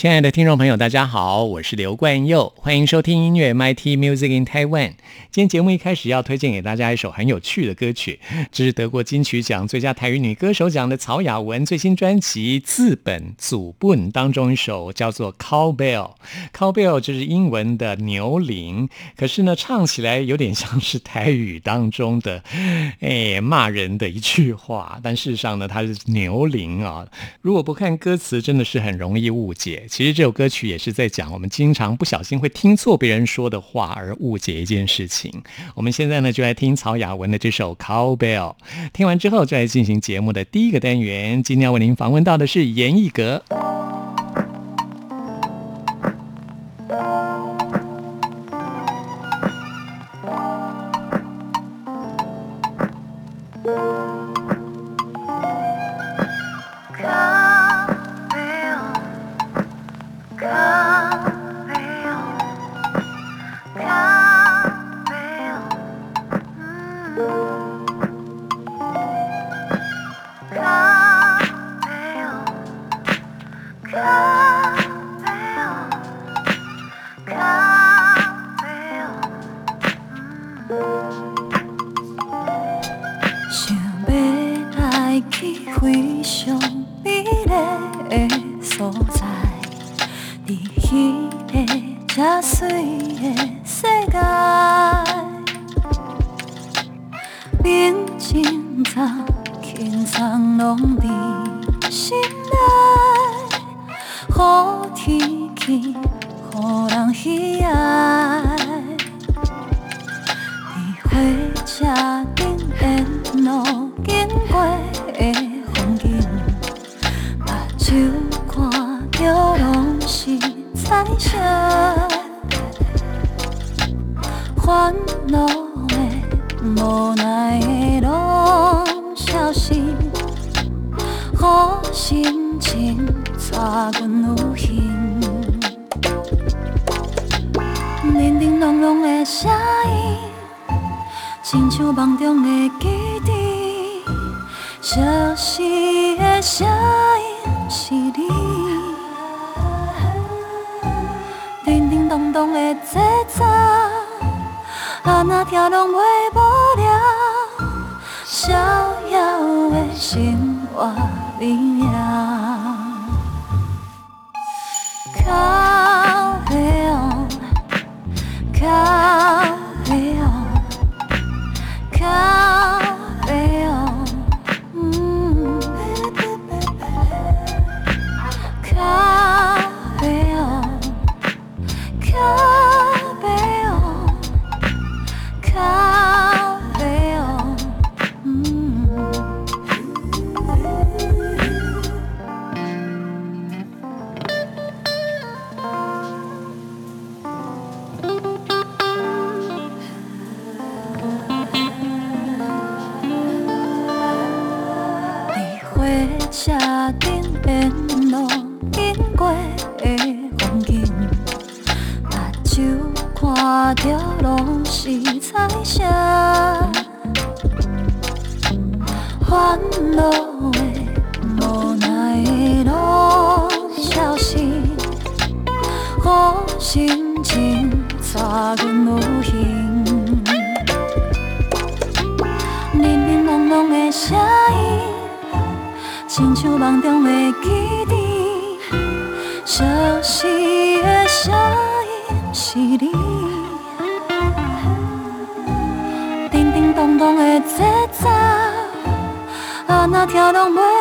亲爱的听众朋友，大家好，我是刘冠佑，欢迎收听音乐 MIT Music in Taiwan。今天节目一开始要推荐给大家一首很有趣的歌曲，这是得过金曲奖最佳台语女歌手奖的曹雅文最新专辑《自本祖本》当中一首叫做《Cowbell》。Cowbell 就是英文的牛铃，可是呢，唱起来有点像是台语当中的 哎骂人的一句话，但事实上呢，它是牛铃啊。如果不看歌词，真的是很容易误解。其实这首歌曲也是在讲我们经常不小心会听错别人说的话而误解一件事情。我们现在呢就来听曹雅文的这首《Cowbell》，听完之后再来进行节目的第一个单元。今天要为您访问到的是严艺格。无奈的拢消失，好心情带阮旅行。叮叮咚咚的声音，亲像梦中的记忆。消失的声音是你，叮叮咚咚的节奏，安那听拢袂逍遥的生活美妙。那条路是彩霞欢乐的无奈的消息好心情咋个能无形叮叮咚的声音亲像梦中的记忆熟悉的声音是你 Theo.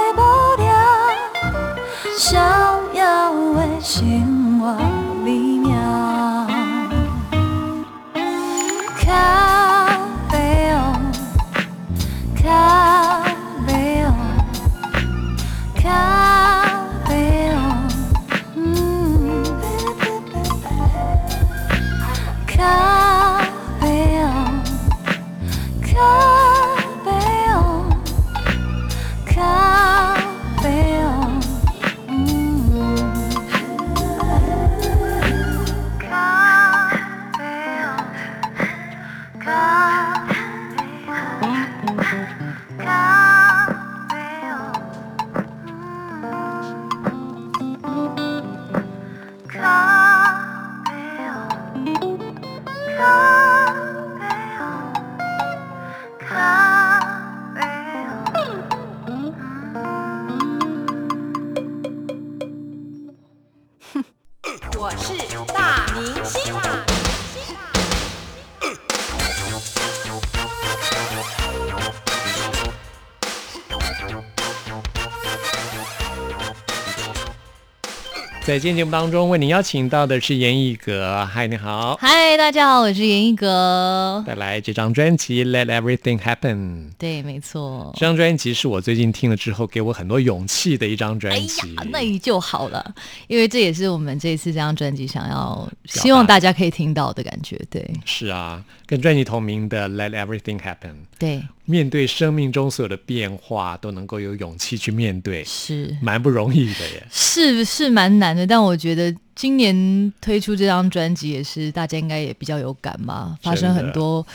在今天节目当中，为您邀请到的是严艺格。嗨，你好。嗨，大家好，我是严艺格。带来这张专辑《Let Everything Happen》。对，没错。这张专辑是我最近听了之后，给我很多勇气的一张专辑。哎呀，那就好了，因为这也是我们这一次这张专辑想要希望大家可以听到的感觉。对，是啊，跟专辑同名的《Let Everything Happen》。对。面对生命中所有的变化，都能够有勇气去面对，是蛮不容易的耶。是是蛮难的，但我觉得今年推出这张专辑也是大家应该也比较有感嘛，发生很多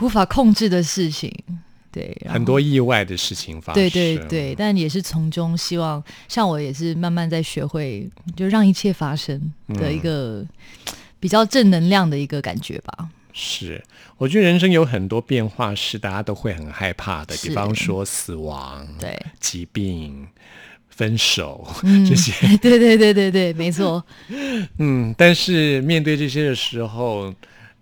无法控制的事情，对，很多意外的事情发生，对对对，但也是从中希望，像我也是慢慢在学会，就让一切发生的一个比较正能量的一个感觉吧。是，我觉得人生有很多变化是大家都会很害怕的，比方说死亡、对疾病、分手这些。对对对对对，没错。嗯，但是面对这些的时候。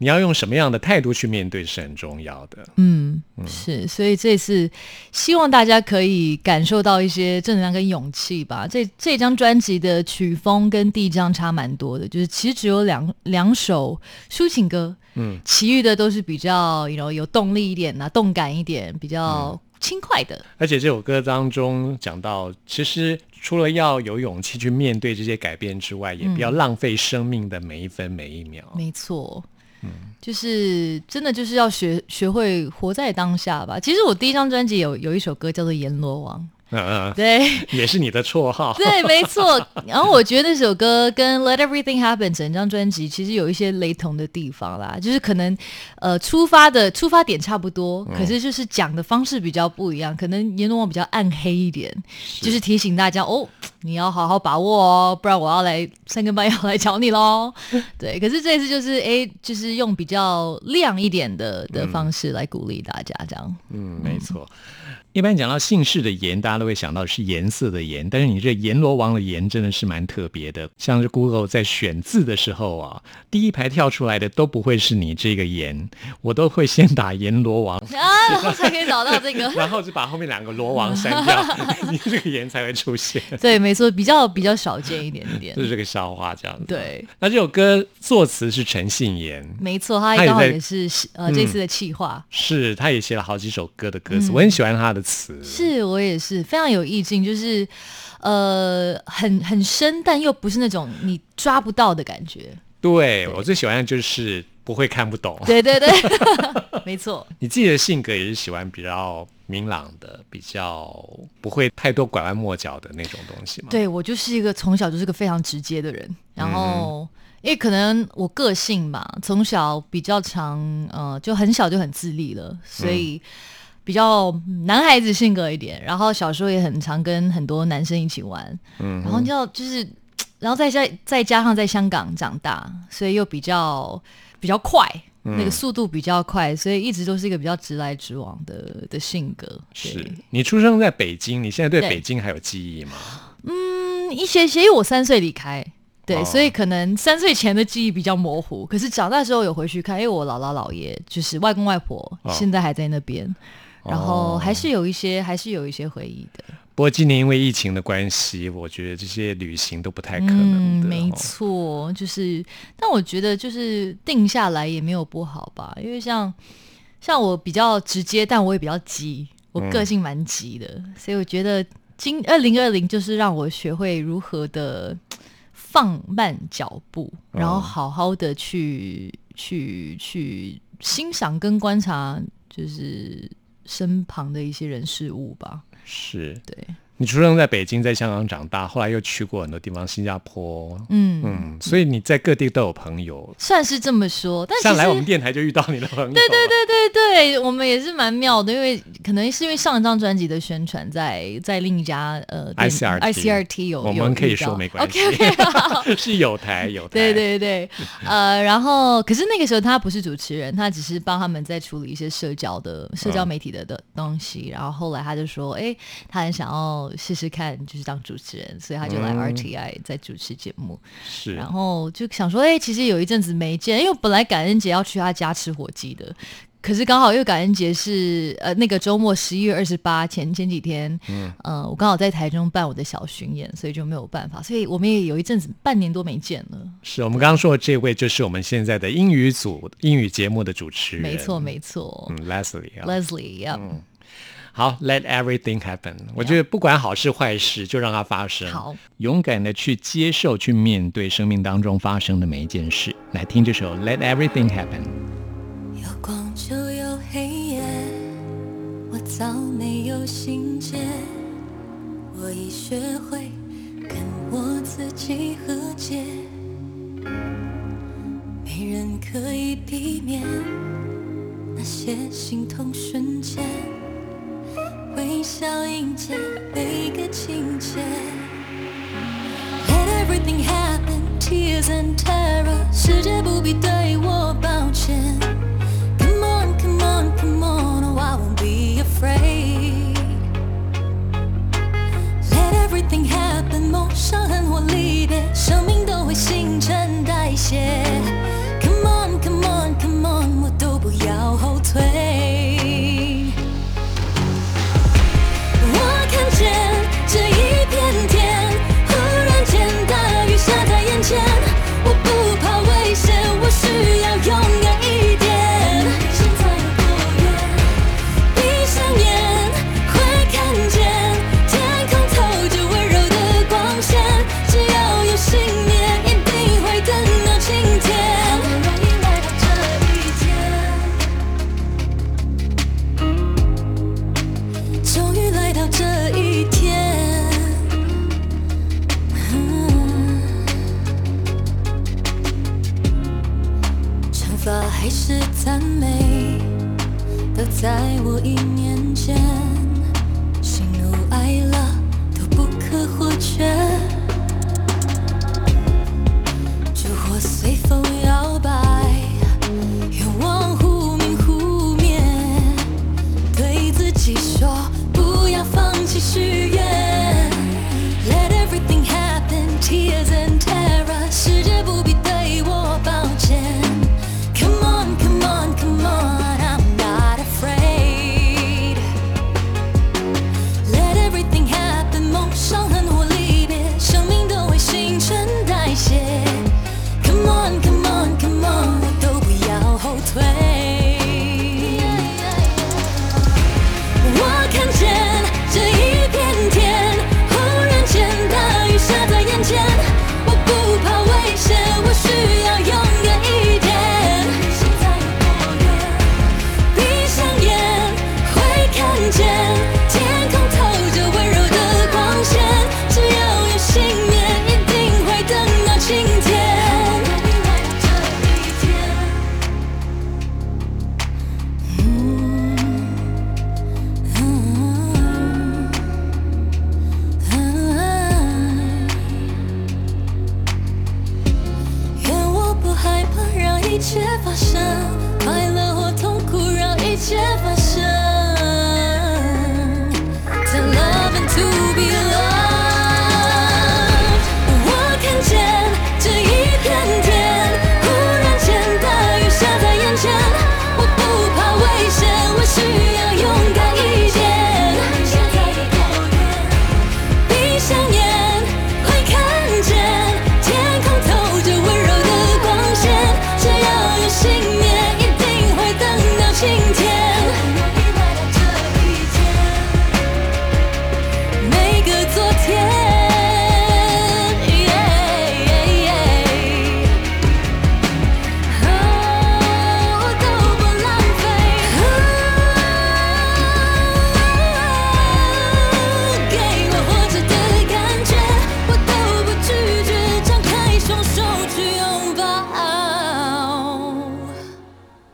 你要用什么样的态度去面对是很重要的。嗯，是，所以这次希望大家可以感受到一些正能量跟勇气吧。这这张专辑的曲风跟第一张差蛮多的，就是其实只有两两首抒情歌，嗯，其余的都是比较有有动力一点啊，动感一点，比较轻快的。而且这首歌当中讲到，其实除了要有勇气去面对这些改变之外，也不要浪费生命的每一分每一秒。没错。嗯，就是真的就是要学学会活在当下吧。其实我第一张专辑有有一首歌叫做《阎罗王》。嗯，对，也是你的绰号。对，没错。然后我觉得那首歌跟《Let Everything Happen》整张专辑其实有一些雷同的地方啦，就是可能呃出发的出发点差不多，可是就是讲的方式比较不一样。可能阎罗王比较暗黑一点，就是提醒大家哦，你要好好把握哦，不然我要来三更半夜来找你喽。对，可是这次就是哎，就是用比较亮一点的的方式来鼓励大家，这样。嗯，没错。一般讲到姓氏的颜，大家都会想到是颜色的颜，但是你这阎罗王的颜真的是蛮特别的。像是 Google 在选字的时候啊，第一排跳出来的都不会是你这个颜，我都会先打阎罗王 啊，才可以找到这个，然后就把后面两个罗王删掉，你这个颜才会出现。对，没错，比较比较少见一点点，就是这个笑话这样子。对，那这首歌作词是陈信言，没错，他刚好也是呃这次的企划，是他也写了好几首歌的歌词，我很喜欢他的。词是我也是非常有意境，就是呃很很深，但又不是那种你抓不到的感觉。对我最喜欢的就是不会看不懂。对对对，没错。你自己的性格也是喜欢比较明朗的，比较不会太多拐弯抹角的那种东西吗？对我就是一个从小就是个非常直接的人，然后因为可能我个性吧，从小比较常呃就很小就很自立了，所以。比较男孩子性格一点，然后小时候也很常跟很多男生一起玩，嗯，然后就就是，然后再加再加上在香港长大，所以又比较比较快，那个速度比较快，所以一直都是一个比较直来直往的的性格。是。你出生在北京，你现在对北京还有记忆吗？嗯，一些些，因为我三岁离开，对，所以可能三岁前的记忆比较模糊，可是长大之后有回去看，因为我姥姥姥爷就是外公外婆现在还在那边。然后还是有一些，还是有一些回忆的。不过今年因为疫情的关系，我觉得这些旅行都不太可能的。没错，就是，但我觉得就是定下来也没有不好吧，因为像像我比较直接，但我也比较急，我个性蛮急的，所以我觉得今二零二零就是让我学会如何的放慢脚步，然后好好的去去去欣赏跟观察，就是。身旁的一些人事物吧，是对。你出生在北京，在香港长大，后来又去过很多地方，新加坡，嗯嗯，所以你在各地都有朋友，算是这么说。但上来我们电台就遇到你的朋友，对对对对对，我们也是蛮妙的，因为可能是因为上一张专辑的宣传在在另一家呃 I C R I C R T 有，我们可以说没关系，OK OK，是有台有 台，对对对，呃，然后可是那个时候他不是主持人，他只是帮他们在处理一些社交的社交媒体的的东西，然后后来他就说，哎，他很想要。试试看，就是当主持人，所以他就来 RTI 在主持节目。是，然后就想说，哎，其实有一阵子没见，因为本来感恩节要去他家吃火鸡的，可是刚好因为感恩节是呃那个周末十一月二十八前前几天，嗯，呃，我刚好在台中办我的小巡演，所以就没有办法，所以我们也有一阵子半年多没见了。是我们刚刚说的这位，就是我们现在的英语组英语节目的主持人，没错没错，嗯，Leslie 啊，Leslie，嗯，好，Let everything happen。我觉得不管好事坏事，就让它发生，好，勇敢的去接受、去面对生命当中发生的每一件事。来听这首 Let everything happen。有光就有黑夜，我早没有心结，我已学会跟我自己和解，没人可以避免那些心痛瞬间，微笑迎接每个情节。Let everything happen, tears and terror，世界不必对我抱歉。Come on, come on, come on, oh I won't be afraid. Let everything happen，梦想和我离别，生命都会新陈代谢。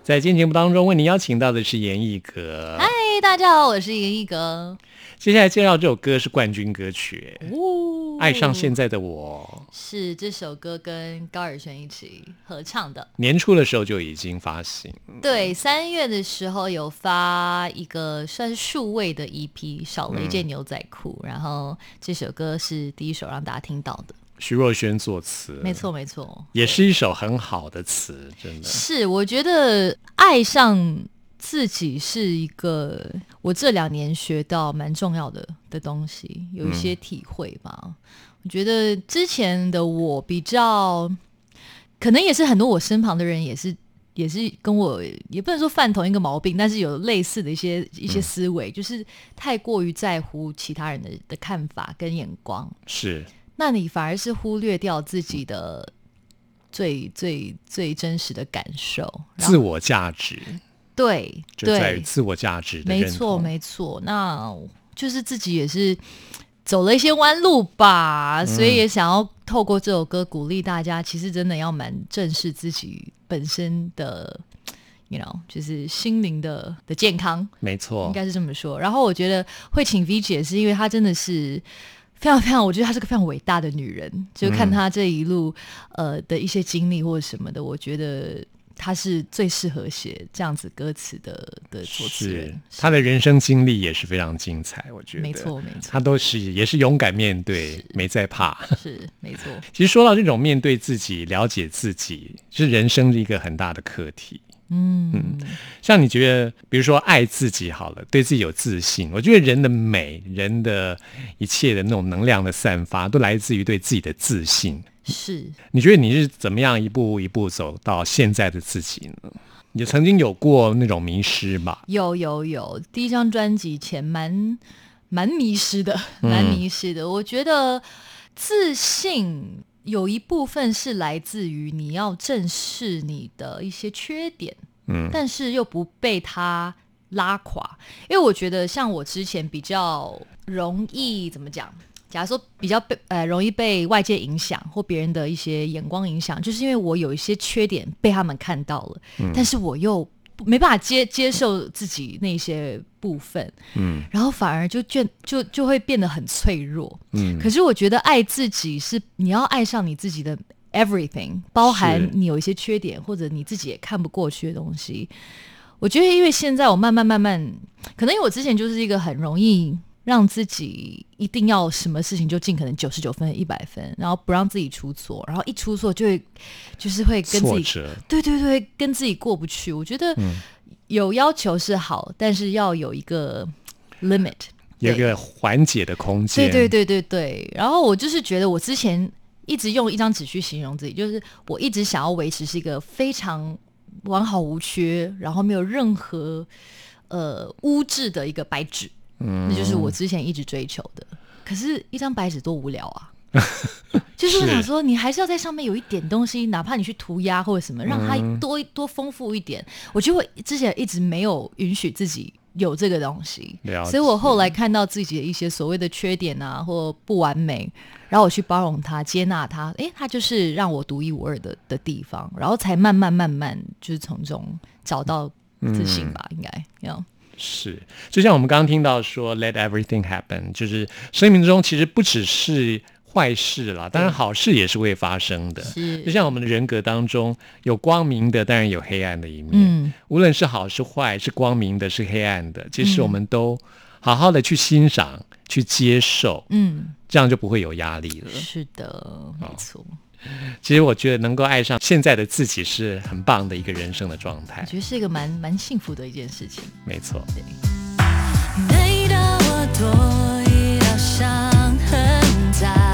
在今天节目当中，为您邀请到的是严艺格。嗨，大家好，我是严艺格。接下来介绍这首歌是冠军歌曲，哦爱上现在的我》。是这首歌跟高尔宣一起合唱的。年初的时候就已经发行，对，三月的时候有发一个算是数位的 EP，少了一件牛仔裤，然后这首歌是第一首让大家听到的。徐若瑄作词，没，错，没错，也是一首很好的词，真的。是我觉得爱上自己是一个我这两年学到蛮重要的的东西，有一些体会吧。我觉得之前的我比较，可能也是很多我身旁的人也是。也是跟我也不能说犯同一个毛病，但是有类似的一些一些思维，就是太过于在乎其他人的的看法跟眼光，是，那你反而是忽略掉自己的最最最真实的感受，自我价值。对就在于对，自我价值的没。错没错，那就是自己也是走了一些弯路吧，所以也想要透过这首歌鼓励大家，其实真的要蛮正视自己本身的，you know，就是心灵的的健康，没错。应，该是这么说。然后我觉得会请 V 姐是因为她真的是非常非常，我觉得她是个非常伟大的女人。就看她这一路、呃的一些经历或者什么的，我觉得她是最适合写这样子歌词的的作词是人。他的人生经历也是非常精彩，我觉得没错没错她都是也是勇敢面对，没在怕。是没错，其实说到这种面对自己、了解自己，是人生的一个很大的课题。嗯像你觉得，比如说爱自己好了，对自己有自信，我觉得人的美、人的一切的那种能量的散发，都来自于对自己的自信。是你觉得你是怎么样一步一步走到现在的自己呢？你曾经有过那种迷失吧？有有有，第一张专辑前蛮蛮迷失的，蛮迷失的。我觉得自信有一部分是来自于你要正视你的一些缺点，嗯但是又不被它拉垮。因为我觉得像我之前比较容易怎么讲？假如说比较被呃容易被外界影响或别人的一些眼光影响，就是因为我有一些缺点被他们看到了，但是我又没办法接接受自己那些部分，嗯然后反而就变就就会变得很脆弱。嗯，可是我觉得爱自己是你要爱上你自己的 everything，包含你有一些缺点或者你自己也看不过去的东西。我觉得，因为现在我慢慢慢慢，可能因为我之前就是一个很容易让自己一定要什么事情就尽可能九十九分、一百分，然后不让自己出错，然后一出错就会就是会跟自己，对对对，跟自己过不去。我觉得嗯有要求是好，但是要有一个 limit，有一个缓解的空间。对对对对对。然后我就是觉得我之前一直用一张纸去形容自己，就是我一直想要维持是一个非常完好无缺，然后没有任何呃污渍的一个白纸，嗯那就是我之前一直追求的。可是，一张白纸多无聊啊！就是我想说，你还是要在上面有一点东西，哪怕你去涂鸦或者什么，让它嗯多、多丰富一点。我就会之前一直没有允许自己有这个东西，所以我后来看到自己的一些所谓的缺点啊，或不完美，然后我去包容它、接纳它，诶，它就是让我独一无二的的地方，然后才慢慢慢慢就是从中找到自信吧，应该要。是，就像我们刚刚听到说 “let everything happen”，就是生命中其实不只是坏事啦，当然好事也是会发生的。是就像我们的人格当中有光明的，当然有黑暗的一面。嗯，无论是好是坏，是光明的，是黑暗的，其实我们都好好的去欣赏、去接受，嗯，这样就不会有压力了。是的，没错。其实我觉得能够爱上现在的自己是很棒的一个人生的状态我。觉得是一个蛮蛮幸福的一件事情。没错。每当我多一道伤痕在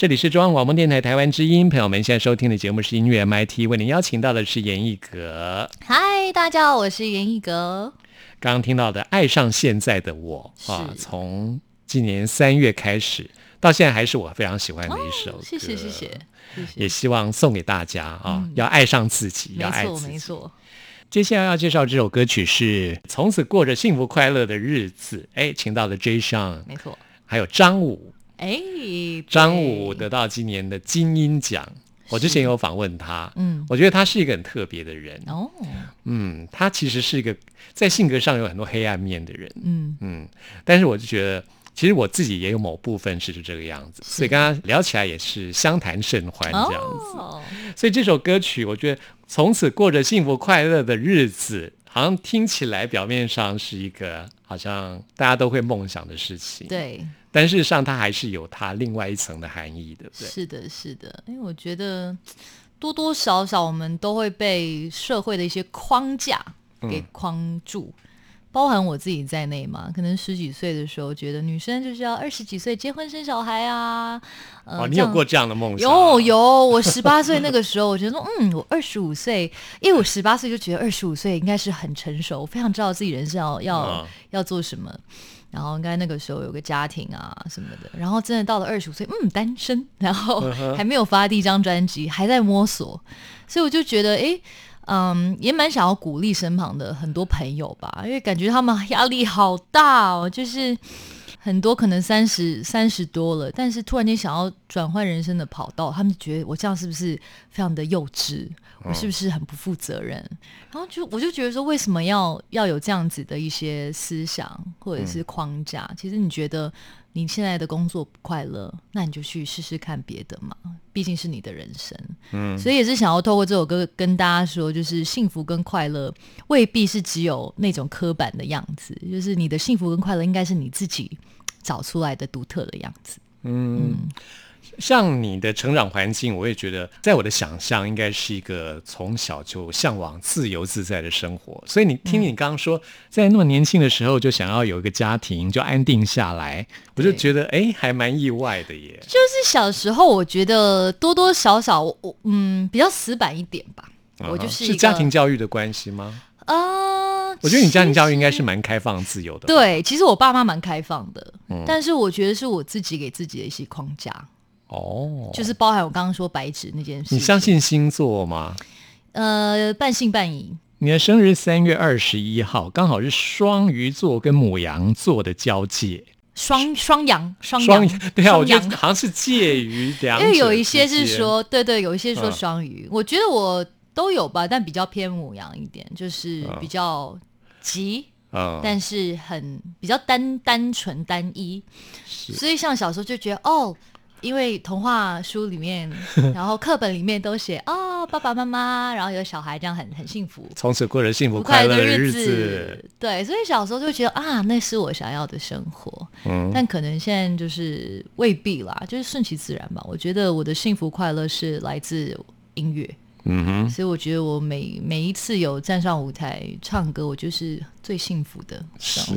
这里是中央广播电台台湾之音，朋友们现在收听的节目是音乐 MIT，为您邀请到的是严艺格。嗨，大家好，我是严艺格。刚刚听到的《爱上现在的我》啊，从今年三月开始到现在还是我非常喜欢的一首歌。哦谢谢谢谢也希望送给大家啊，要爱上自己，要爱自己。没错。接下来要介绍这首歌曲是《从此过着幸福快乐的日子》，哎，请到了 J. Sean，没错。还有张武，哎，张对武得到今年的金鹰奖。我之前有访问他，嗯。我觉得他是一个很特别的人，哦，嗯，他其实是一个在性格上有很多黑暗面的人，嗯，嗯，但是我就觉得，其实我自己也有某部分是这个样子，所以跟他聊起来也是相谈甚欢这样子。哦，所以这首歌曲，我觉得从此过着幸福快乐的日子，好像听起来表面上是一个好像大家都会梦想的事情，，对，但事实上它还是有它另外一层的含义，对不对？是的，是的。因为我觉得多多少少我们都会被社会的一些框架嗯给框住。包含我自己在内嘛，可能十几岁的时候觉得女生就是要二十几岁结婚生小孩啊，呃，哦，你有过这样的梦想？有有，我十八岁那个时候，我觉得，嗯，我二十五岁，因为我十八岁就觉得二十五岁应该是很成熟，非常知道自己人生要要、嗯要做什么，然后应该那个时候有个家庭啊什么的，然后真的到了二十五岁，嗯，单身，然后还没有发第一张专辑，还在摸索，所以我就觉得，诶。嗯，也蛮想要鼓励身旁的很多朋友吧，因为感觉他们压力好大哦，就是很多可能三十三十多了，但是突然间想要转换人生的跑道，他们觉得我这样是不是非常的幼稚？我是不是很不负责任？然后就我就觉得说，为什么要要有这样子的一些思想或者是框架？其实你觉得你现在的工作不快乐，那你就去试试看别的嘛，毕竟是你的人生。嗯，所以也是想要透过这首歌跟大家说，就是幸福跟快乐未必是只有那种刻板的样子，就是你的幸福跟快乐应该是你自己找出来的独特的样子。像你的成长环境，我也觉得，在我的想象，应该是一个从小就向往自由自在的生活。所以你听你刚刚说，在那么年轻的时候就想要有一个家庭，就安定下来，我就觉得哎，还蛮意外的耶。就是小时候，我觉得多多少少，我我嗯比较死板一点吧。我就是是家庭教育的关系吗？呃，我觉得你家庭教育应该是蛮开放、自由的。，对。其实我爸妈蛮开放的，嗯但是我觉得是我自己给自己的一些框架，哦，就是包含我刚刚说白纸那件事。你相信星座吗？呃半信半疑？你的生日三月二十一号，刚好是双鱼座跟母羊座的交界。双双羊双双阳对啊，我觉得好像是介于两者因为有一些是说，对对，有一些说嗯双鱼，我觉得我都有吧，但比较偏母羊一点，就是比较急，嗯，但是很比较单单纯单一，所以像小时候就觉得哦。因为童话书里面，然后课本里面都写哦，爸爸妈妈，然后有小孩，这样很很幸福，从此过着幸福快乐的日子。子。对，所以小时候就觉得啊，那是我想要的生活。嗯，但可能现在就是未必啦，就是顺其自然吧。我觉得我的幸福快乐是来自音乐，嗯哼，所以我觉得我每每一次有站上舞台唱歌，我就是最幸福的，是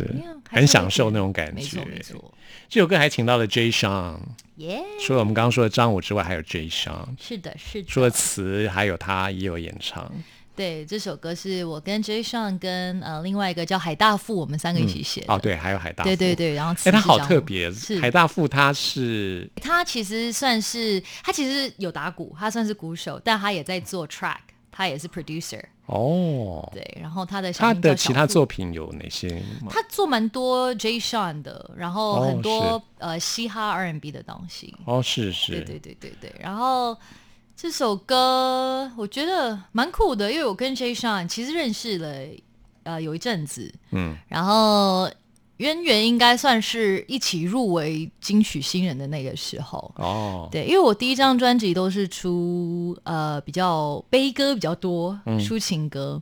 很享受那种感没错觉没错，这首歌还请到了 J. Sean，耶、除了我们刚刚说的张武之外，还有 J. Sean，是的，是的，除了词，还有他也有演唱。对，这首歌是我跟 J. Sean 跟呃另外一个叫海大富，我们三个一起写的。哦，对，还有海大富，对对对，然后词哎，他好特别是，海大富他是他其实算是他其实有打鼓，他算是鼓手，但他也在做 track，他也是 producer。哦，对，然后他的他的其他作品有哪些？他做蛮多 J. Sean 的，然后哦很多、是呃嘻哈 R&B 的东西。哦，是是，对对对对对，然后这首歌我觉得蛮酷的，因为我跟 Jay Sean 其实认识了呃有一阵子，嗯，然后渊源应该算是一起入围金曲新人的那个时候。哦，对，因为我第一张专辑都是出呃比较悲歌比较多，嗯抒情歌。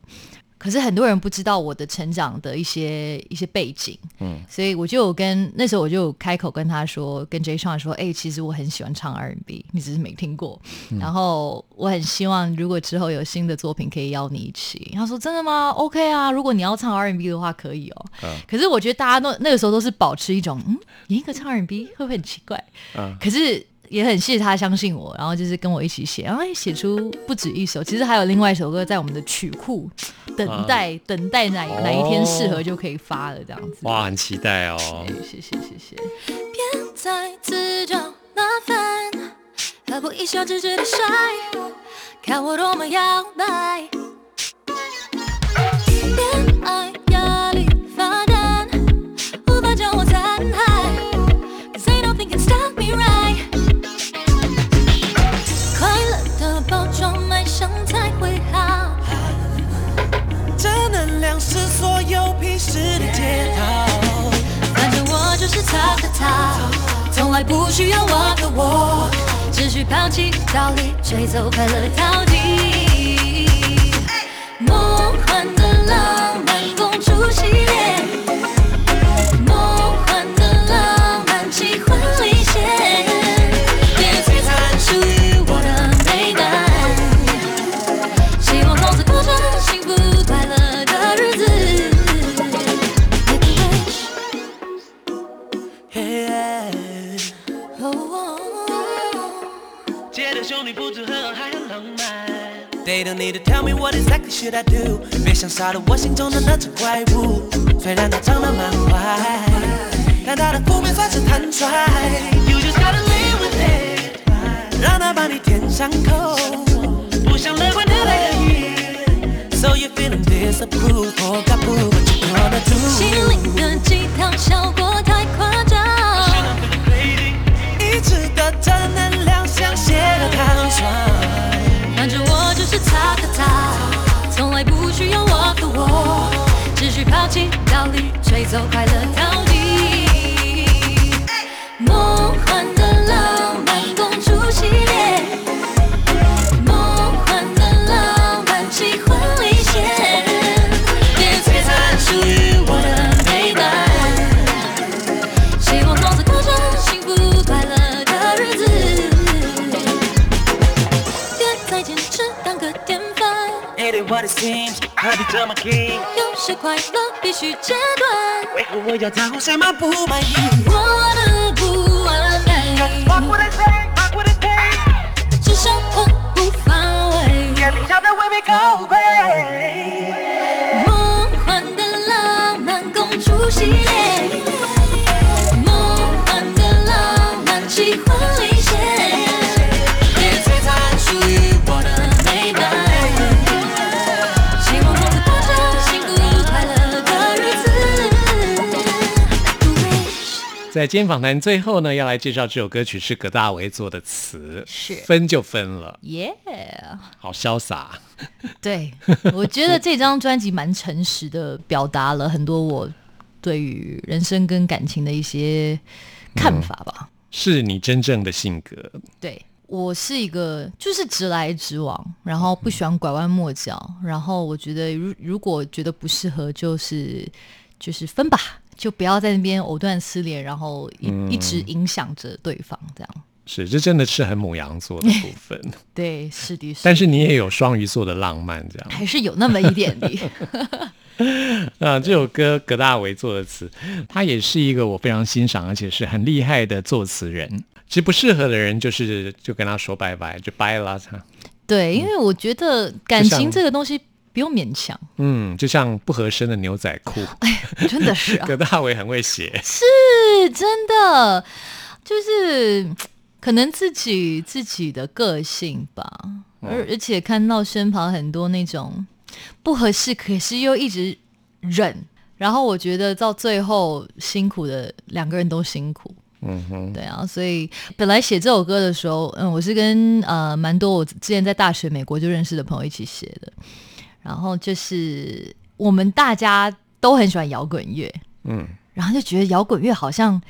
可是很多人不知道我的成长的一些一些背景，嗯，所以我就有跟那时候我就有开口跟他说，跟 J 上说，哎、其实我很喜欢唱 R&B，你只是没听过。嗯然后我很希望如果之后有新的作品可以邀你一起。他说真的吗？OK 啊，如果你要唱 R&B 的话可以哦。嗯可是我觉得大家都那个时候都是保持一种，嗯，演一个唱 R&B 会不会很奇怪？嗯可是也很谢谢他相信我，然后就是跟我一起写，然后也写出不止一首，其实还有另外一首歌在我们的曲库等待，等待哪哪一天适合就可以发了这样子。哇，很期待哦。哎，谢谢谢谢。别再自找麻烦，何不一笑置之的帅？看我多么摇摆。恋爱的他，从来不需要我的我，只需抛弃道理，吹走快乐到底。梦幻的浪 don't need to tell me what exactly should I do，别想杀了我心中的那只怪物。虽然它长得蛮坏，但它的负面算是坦率。You just gotta live with it，让它把你填上口。不想乐观的来源。So you feeling disapproved? 理，吹走快乐这么些快乐必须截断。为何我要在乎什什么么不满意？我的不完美我。梦幻的浪漫公主系列，在今天访谈最后呢，要来介绍这首歌曲是葛大为做的词，是。分就分了，耶、好潇洒。对，我觉得这张专辑蛮诚实的，表达了很多我对于人生跟感情的一些看法吧。是你真正的性格，对我是一个就是直来直往，然后不喜欢拐弯抹角，然后我觉得如如果觉得不适合，就是就是分吧，就不要在那边藕断丝连，然后一、一直影响着对方这样。是这真的是很母羊座的部分，对，是的，但是你也有双鱼座的浪漫，这样。还是有那么一点的。啊，这首歌葛大为作的词，他也是一个我非常欣赏，而且是很厉害的作词人。其实不适合的人，就是就跟他说拜拜，就拜了他。对，因为我觉得感情这个东西不用勉强，嗯，就像不合身的牛仔裤，哎真的是啊，葛大为很会写。是真的，就是可能自己自己的个性吧，而而且看到身旁很多那种不合适，可是又一直忍，然后我觉得到最后辛苦的两个人都辛苦。嗯哼，对啊，所以本来写这首歌的时候，嗯，我是跟呃蛮多我之前在大学美国就认识的朋友一起写的，然后就是我们大家都很喜欢摇滚乐，嗯，然后就觉得摇滚乐好像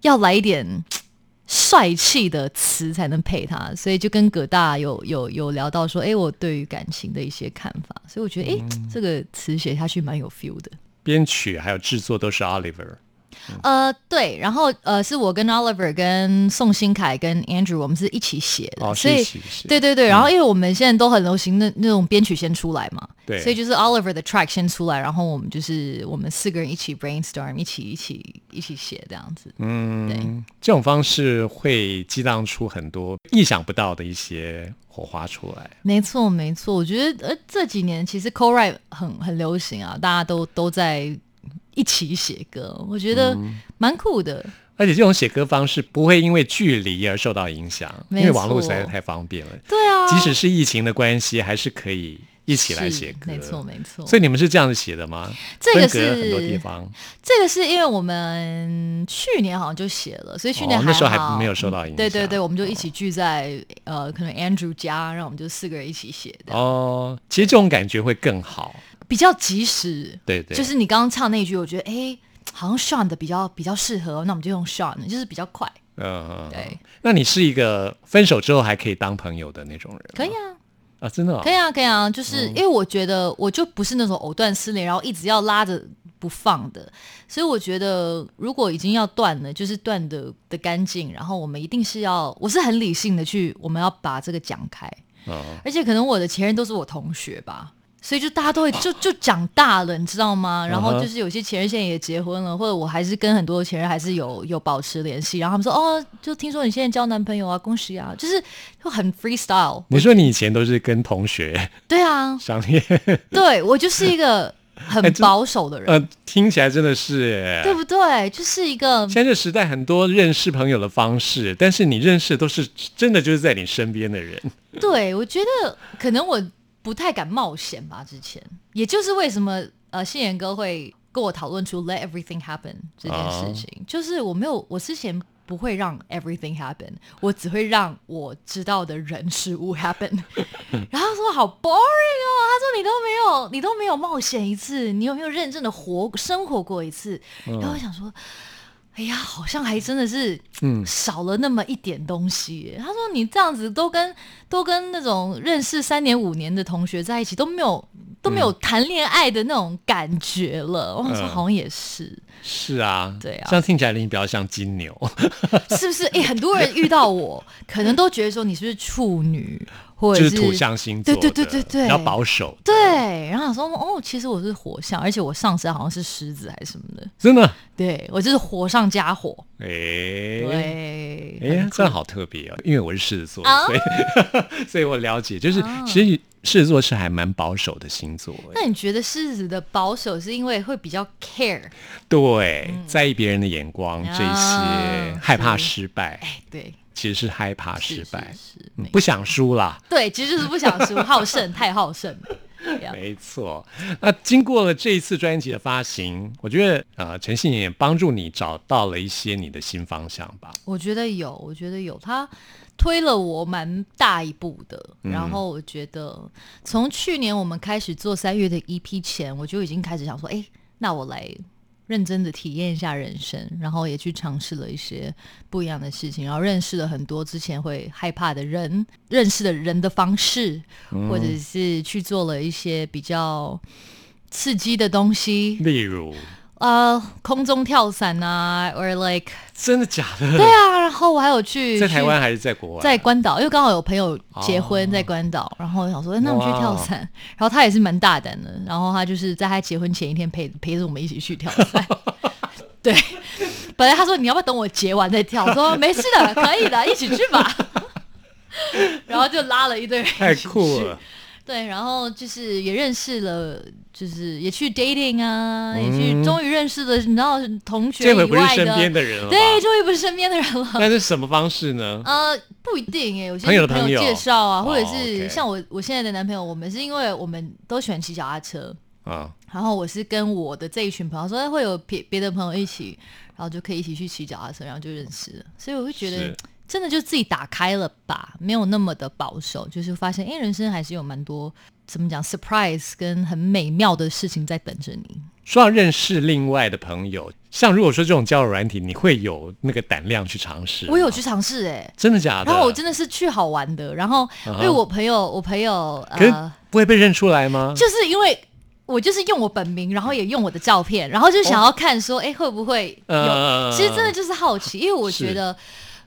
要来一点嘖帅气的词才能配它，所以就跟葛大有有有聊到说，哎，我对于感情的一些看法，所以我觉得，哎、这个词写下去蛮有 feel 的。编曲还有制作都是 Oliver。呃，对，然后呃，是我跟 Oliver、跟宋新凯、跟 Andrew 我们是一起写的，哦，所以。对对对，然后因为我们现在都很流行那那种编曲先出来嘛，对所以就是 Oliver 的 track 先出来，然后我们就是我们四个人一起 brainstorm，一起一起一起写这样子。嗯，对这种方式会激荡出很多意想不到的一些火花出来。没错没错，我觉得呃这几年其实 co write 很很流行啊，大家都都在一起写歌，我觉得嗯蛮酷的。而且这种写歌方式不会因为距离而受到影响，因为网络实在是太方便了。对啊，即使是疫情的关系，还是可以一起来写歌。没错没错。所以你们是这样子写的吗？这个是很多地方，这个是因为我们去年好像就写了，所以去年那时候还没有受到影响对对对，我们就一起聚在、呃，可能 Andrew 家，然后我们就四个人一起写的，哦，其实这种感觉会更好。比较及时。对对，就是你刚刚唱那一句，我觉得哎，好像 Sean 的比较比较适合，那我们就用 Sean，就是比较快。嗯，对。那你是一个分手之后还可以当朋友的那种人？可以啊，啊，真的、哦可以啊，可以啊，就是因为我觉得我就不是那种藕断丝连，然后一直要拉着不放的，所以我觉得如果已经要断了，就是断的的干净，然后我们一定是要，我是很理性的去，我们要把这个讲开，嗯而且可能我的前任都是我同学吧。所以就大家都会就 就长大了，你知道吗？然后就是有些前任现在也结婚了，或者我还是跟很多前任还是有有保持联系。然后他们说哦，就听说你现在交男朋友啊，恭喜啊，就是就很 freestyle。你说你以前都是跟同学对啊，商业，对我就是一个很保守的人，呃，听起来真的是耶。对不对？就是一个现在这时代很多认识朋友的方式，但是你认识的都是真的就是在你身边的人。对我觉得可能我不太敢冒险吧。之前，也就是为什么呃，信言哥会跟我讨论出 “let everything happen” 这件事情，就是我没有，我之前不会让 everything happen，我只会让我知道的人事物 happen。然后他说好 boring 哦，他说你都没有，你都没有冒险一次，你有没有认真的活生活过一次？然后我想说。哎呀，好像还真的是，嗯，少了那么一点东西耶。他说你这样子都跟都跟那种认识三年五年的同学在一起都没有都没有谈恋爱的那种感觉了。我想说嗯好像也是，是啊，对啊。这样听起来你比较像金牛。是不是？哎、很多人遇到我，可能都觉得说你是不是处女，或者就是土象星座的，对对对对对。比较保守，，对，然后想说哦，其实我是火象，而且我上身好像是狮子还是什么的，真的，对我就是火上加火，哎、对，哎、这样好特别哦，因为我是狮子座，啊？所以 所以我了解，就是其实狮子座是还蛮保守的星座，那你觉得狮子的保守是因为会比较 care？对，在意别人的眼光，这些害怕失败，哎，对，其实是害怕失败，是不想输啦。对，其实就是不想输，好胜，太好胜了。没错，那经过了这一次专辑的发行，我觉得呃，陈信也帮助你找到了一些你的新方向吧。我觉得有，我觉得有，他推了我蛮大一步的。嗯。然后我觉得从去年我们开始做三月的 EP 前，我就已经开始想说，哎，那我来认真的体验一下人生，然后也去尝试了一些不一样的事情，然后认识了很多之前会害怕的人，认识的人的方式，嗯。或者是去做了一些比较刺激的东西，例如，呃，空中跳伞啊，or like 真的假的？对啊，然后我还有去在台湾还是在国外？在关岛，因为刚好有朋友结婚哦在关岛，然后我想说，哎那我们去跳伞。然后他也是蛮大胆的，然后他就是在他结婚前一天陪陪着我们一起去跳伞。对，本来他说你要不要等我结完再跳，我说没事的，可以的，一起去吧。然后就拉了一堆人太一起去酷了。对，然后就是也认识了，就是也去 dating 啊，也去终于认识了，你知道同学嗯这回不是以外身边的，人了？对，终于不是身边的人了。那是什么方式呢？呃，不一定诶，有些朋友的朋友介绍啊，哦或者是像我我现在的男朋友，我们是因为我们都喜欢骑脚踏车，啊，然后我是跟我的这一群朋友说哎会有别别的朋友一起，然后就可以一起去骑脚踏车，然后就认识了，所以我会觉得真的就自己打开了吧，没有那么的保守，就是发现哎，人生还是有蛮多怎么讲 surprise 跟很美妙的事情在等着你。说到认识另外的朋友，像如果说这种交友软体，你会有那个胆量去尝试？我有去，尝试哎，真的假的？然后我真的是去好玩的，然后因为我朋友我朋友呃。不会被认出来吗？就是因为我就是用我本名，然后也用我的照片，然后就想要看说，哎、会不会有？呃其实真的就是好奇，因为我觉得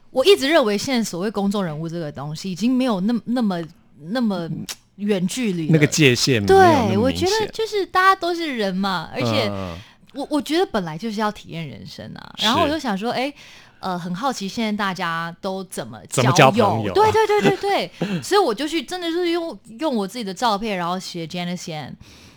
我一直认为现在所谓公众人物这个东西已经没有那么那么那么远距离那个界限对，我明觉得就是大家都是人嘛，而且嗯我我觉得本来就是要体验人生啊。然后我就想说，哎、呃，很好奇现在大家都怎么交友对对对对对，所以我就去真的是用用我自己的照片，然后写 Janice Yan，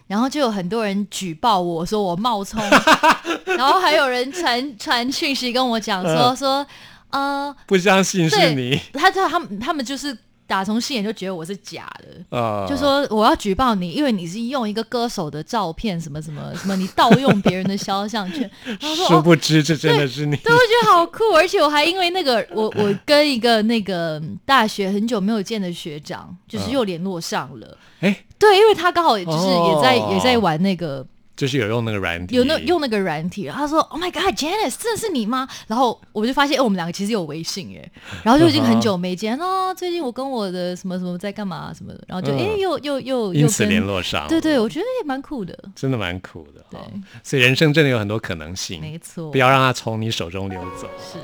然后就有很多人举报我说我冒充，然后还有人传传讯息跟我讲说、嗯。说，呃，不相信是你，他他他们他们就是打从心眼就觉得我是假的。呃，就说我要举报你，因为你是用一个歌手的照片，什么什么什么，你盗用别人的肖像权。然后说殊哦，不知这真的是你。对，我觉得好酷，而且我还因为那个，我我跟一个那个大学很久没有见的学长，就是又联络上了。哎，对，因为他刚好就是也在、哦也在玩那个就是有用那个软体，有那用那个软体，他说：“Oh my God，Janice，真的是你吗？”然后我就发现，哎、我们两个其实有微信耶，然后就已经很久没见哦。最近我跟我的什么什么在干嘛什么的，然后就哎、嗯。又又又因此联络上，对对，我觉得也蛮酷的，真的蛮酷的哈对。所以人生真的有很多可能性，没错，不要让它从你手中流走。是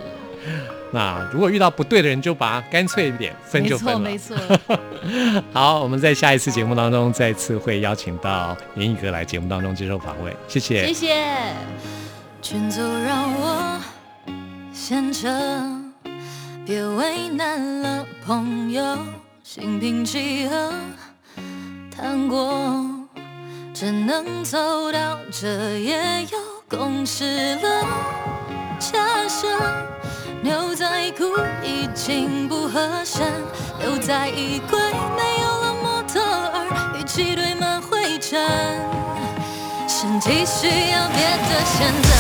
那如果遇到不对的人，就把它干脆一点分就分了。错没错。好，我们在下一次节目当中再次会邀请到严宇哥来节目当中接受访问，谢谢。谢谢。劝走让我先撤，别为难了朋友，心平气和谈过，只能走到这也有共识了。情不合身，留在衣柜没有了模特儿，与其堆满灰尘。身体需要别的选择，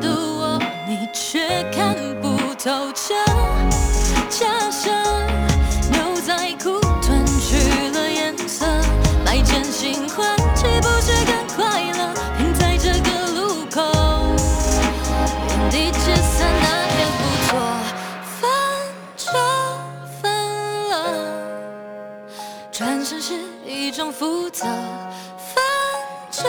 的我你却看不透彻。假设牛仔裤褪去了颜色，买件新欢岂不是更快乐？停在这个路口，原地解散那也不错，分就分了，转身是一种负责，分就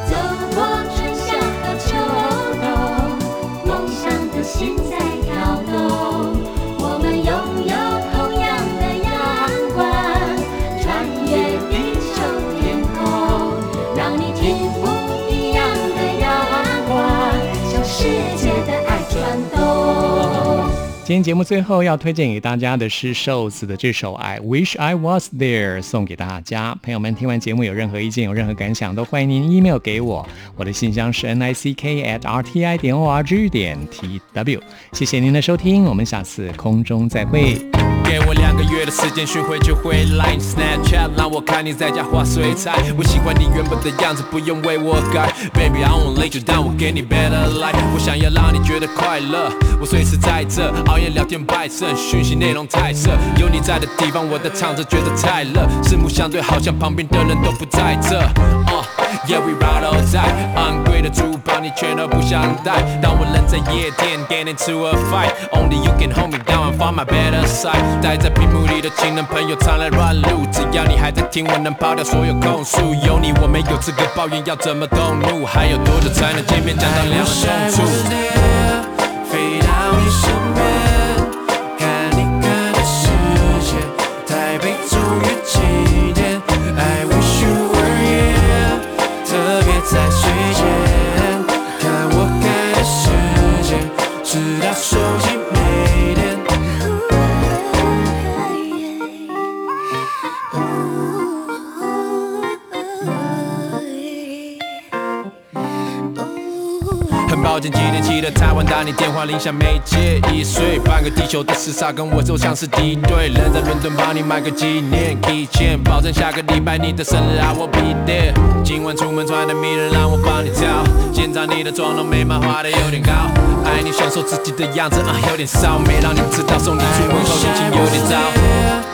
今天节目最后要推荐给大家的是瘦子的这首《I Wish I Was There》，送给大家。朋友们，听完节目有任何意见、有任何感想，都欢迎您 email 给我，我的信箱是 n i c k at r t i 点 o r g 点 t w。谢谢您的收听，我们下次空中再会。两个月的时间，寻回就会 Line Snapchat，让我看你在家画水彩。我喜欢你原本的样子，不用为我改。Baby I won't let you 但我给你 better life。我想要让你觉得快乐，我随时在这，熬夜聊天拜胜，讯息内容太色。有你在的地方，我在唱着觉得太热。四目相对，好像旁边的人都不在这。Yeah, we ride or die，昂贵的珠宝你全都不想带。当我人在夜店，get into a fight，only you can hold me down find my better side。待在屏幕里的亲人朋友常来乱入，只要你还在听，我能抛掉所有控诉。有你我没有资格抱怨，要怎么动怒？还有多久才能见面，讲到两人痛处？台湾打你电话铃响没接，一岁半个地球的时差跟我就像是敌对。人在伦敦帮你买个纪念 keychain，保证下个礼拜你的生日 I will be there。今晚出门穿的迷人，让我帮你挑，检查你的妆容眉毛画的有点高，爱你享受自己的样子啊，有点骚，没让你知道送你出门后心情有点糟。